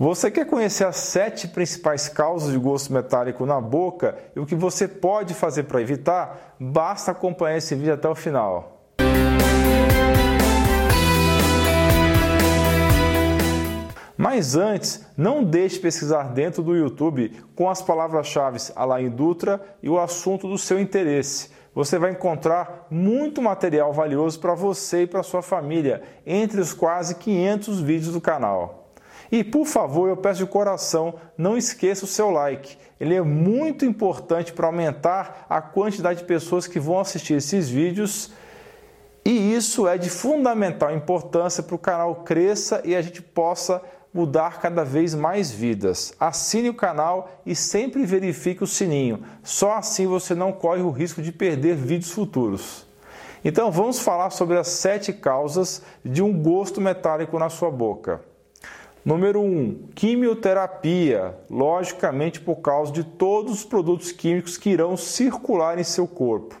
Você quer conhecer as sete principais causas de gosto metálico na boca e o que você pode fazer para evitar? Basta acompanhar esse vídeo até o final. Mas antes, não deixe de pesquisar dentro do YouTube com as palavras-chave Alain Dutra e o assunto do seu interesse. Você vai encontrar muito material valioso para você e para sua família, entre os quase 500 vídeos do canal. E por favor, eu peço de coração, não esqueça o seu like. Ele é muito importante para aumentar a quantidade de pessoas que vão assistir esses vídeos. E isso é de fundamental importância para o canal cresça e a gente possa mudar cada vez mais vidas. Assine o canal e sempre verifique o sininho. Só assim você não corre o risco de perder vídeos futuros. Então vamos falar sobre as sete causas de um gosto metálico na sua boca. Número 1, um, quimioterapia, logicamente por causa de todos os produtos químicos que irão circular em seu corpo.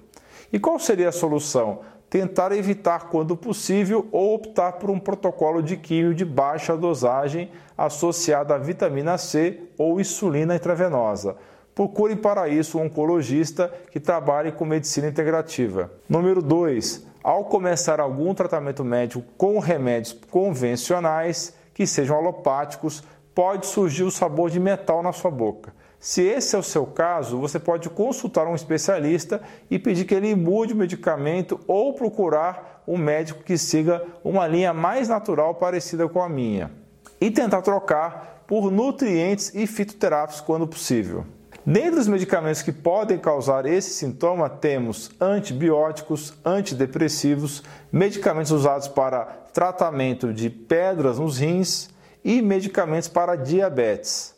E qual seria a solução? Tentar evitar quando possível ou optar por um protocolo de químio de baixa dosagem associado à vitamina C ou insulina intravenosa. Procure para isso um oncologista que trabalhe com medicina integrativa. Número 2. Ao começar algum tratamento médico com remédios convencionais, que sejam alopáticos, pode surgir o sabor de metal na sua boca. Se esse é o seu caso, você pode consultar um especialista e pedir que ele mude o medicamento ou procurar um médico que siga uma linha mais natural parecida com a minha. E tentar trocar por nutrientes e fitoterápicos quando possível. Dentre os medicamentos que podem causar esse sintoma, temos antibióticos, antidepressivos, medicamentos usados para tratamento de pedras nos rins e medicamentos para diabetes.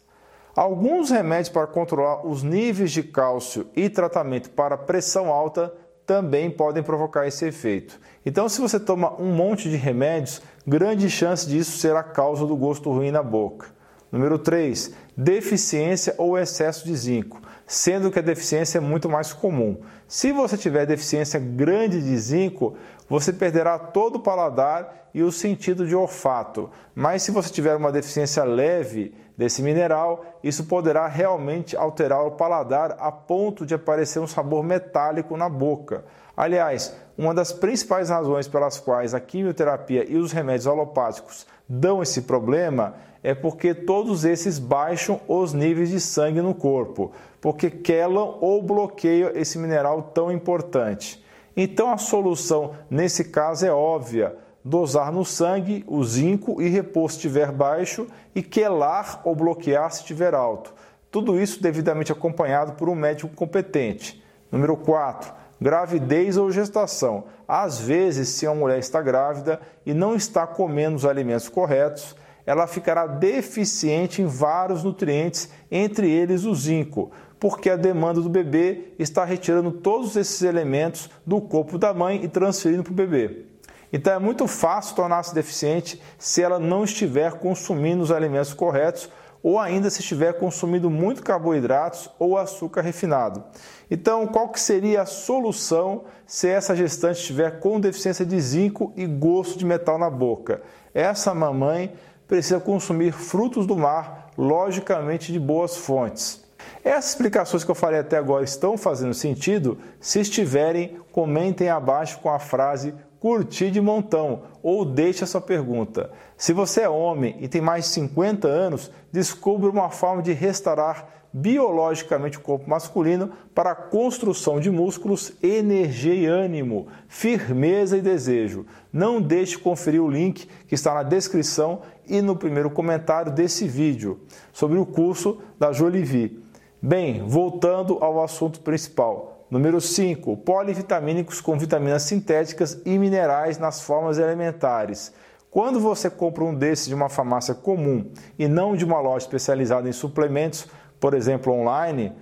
Alguns remédios para controlar os níveis de cálcio e tratamento para pressão alta também podem provocar esse efeito. Então, se você toma um monte de remédios, grande chance disso ser a causa do gosto ruim na boca. Número 3, deficiência ou excesso de zinco, sendo que a deficiência é muito mais comum. Se você tiver deficiência grande de zinco, você perderá todo o paladar e o sentido de olfato. Mas se você tiver uma deficiência leve desse mineral, isso poderá realmente alterar o paladar a ponto de aparecer um sabor metálico na boca. Aliás, uma das principais razões pelas quais a quimioterapia e os remédios alopáticos dão esse problema é porque todos esses baixam os níveis de sangue no corpo, porque quelam ou bloqueiam esse mineral tão importante. Então a solução nesse caso é óbvia: dosar no sangue o zinco e repor se estiver baixo e quelar ou bloquear se estiver alto. Tudo isso devidamente acompanhado por um médico competente. Número 4. Gravidez ou gestação. Às vezes, se a mulher está grávida e não está comendo os alimentos corretos, ela ficará deficiente em vários nutrientes, entre eles o zinco, porque a demanda do bebê está retirando todos esses elementos do corpo da mãe e transferindo para o bebê. Então é muito fácil tornar-se deficiente se ela não estiver consumindo os alimentos corretos ou ainda se estiver consumindo muito carboidratos ou açúcar refinado. Então, qual que seria a solução se essa gestante estiver com deficiência de zinco e gosto de metal na boca? Essa mamãe precisa consumir frutos do mar, logicamente de boas fontes. Essas explicações que eu falei até agora estão fazendo sentido? Se estiverem, comentem abaixo com a frase curti de montão ou deixe a sua pergunta. Se você é homem e tem mais de 50 anos, descubra uma forma de restaurar biologicamente o corpo masculino para a construção de músculos, energia e ânimo, firmeza e desejo. Não deixe de conferir o link que está na descrição e no primeiro comentário desse vídeo sobre o curso da Jolivie. Bem, voltando ao assunto principal. Número 5. Polivitamínicos com vitaminas sintéticas e minerais nas formas elementares. Quando você compra um desses de uma farmácia comum e não de uma loja especializada em suplementos, por exemplo, online,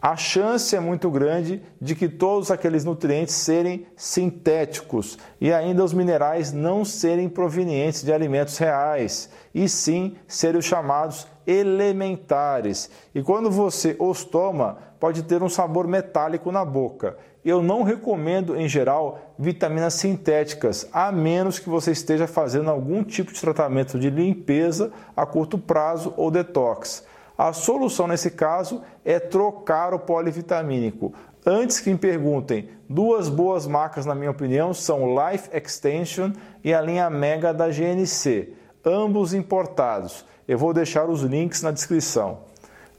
a chance é muito grande de que todos aqueles nutrientes serem sintéticos e ainda os minerais não serem provenientes de alimentos reais, e sim serem os chamados elementares. E quando você os toma, pode ter um sabor metálico na boca. Eu não recomendo, em geral, vitaminas sintéticas, a menos que você esteja fazendo algum tipo de tratamento de limpeza a curto prazo ou detox. A solução nesse caso é trocar o polivitamínico. Antes que me perguntem, duas boas marcas, na minha opinião, são Life Extension e a linha Mega da GNC, ambos importados. Eu vou deixar os links na descrição.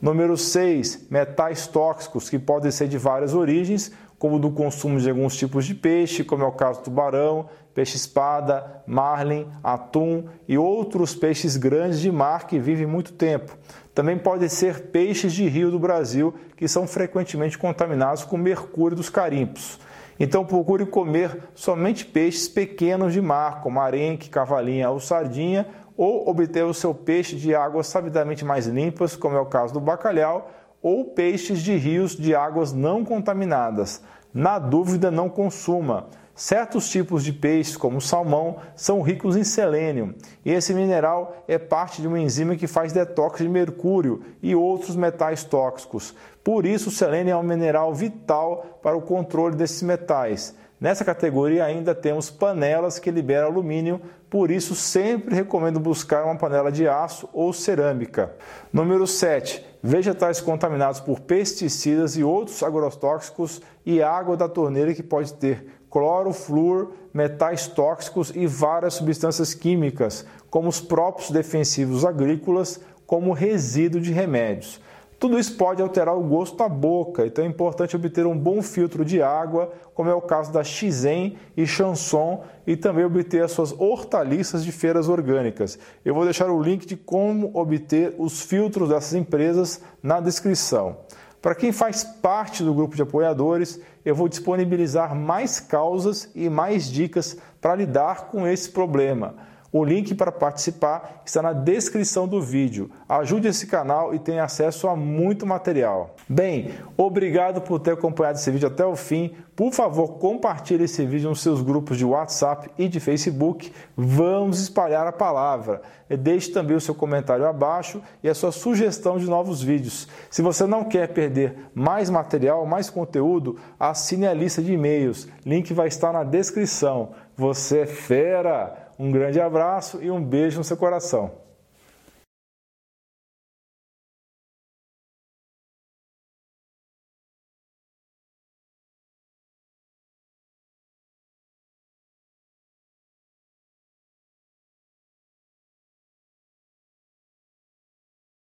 Número 6, metais tóxicos que podem ser de várias origens, como do consumo de alguns tipos de peixe, como é o caso do tubarão, peixe-espada, marlin, atum e outros peixes grandes de mar que vivem muito tempo. Também podem ser peixes de rio do Brasil, que são frequentemente contaminados com mercúrio dos carimpos. Então procure comer somente peixes pequenos de mar, como arenque, cavalinha ou sardinha, ou obter o seu peixe de águas sabidamente mais limpas, como é o caso do bacalhau, ou peixes de rios de águas não contaminadas. Na dúvida, não consuma. Certos tipos de peixes, como o salmão, são ricos em selênio, esse mineral é parte de uma enzima que faz detox de mercúrio e outros metais tóxicos. Por isso, o selênio é um mineral vital para o controle desses metais. Nessa categoria ainda temos panelas que liberam alumínio, por isso sempre recomendo buscar uma panela de aço ou cerâmica. Número 7. Vegetais contaminados por pesticidas e outros agrotóxicos e água da torneira que pode ter cloro, flúor, metais tóxicos e várias substâncias químicas, como os próprios defensivos agrícolas, como resíduo de remédios. Tudo isso pode alterar o gosto da boca, então é importante obter um bom filtro de água, como é o caso da Xen e Chanson, e também obter as suas hortaliças de feiras orgânicas. Eu vou deixar o link de como obter os filtros dessas empresas na descrição. Para quem faz parte do grupo de apoiadores, eu vou disponibilizar mais causas e mais dicas para lidar com esse problema. O link para participar está na descrição do vídeo. Ajude esse canal e tenha acesso a muito material. Bem, obrigado por ter acompanhado esse vídeo até o fim. Por favor, compartilhe esse vídeo nos seus grupos de WhatsApp e de Facebook. Vamos espalhar a palavra. Deixe também o seu comentário abaixo e a sua sugestão de novos vídeos. Se você não quer perder mais material, mais conteúdo, assine a lista de e-mails. Link vai estar na descrição. Você é fera! Um grande abraço e um beijo no seu coração.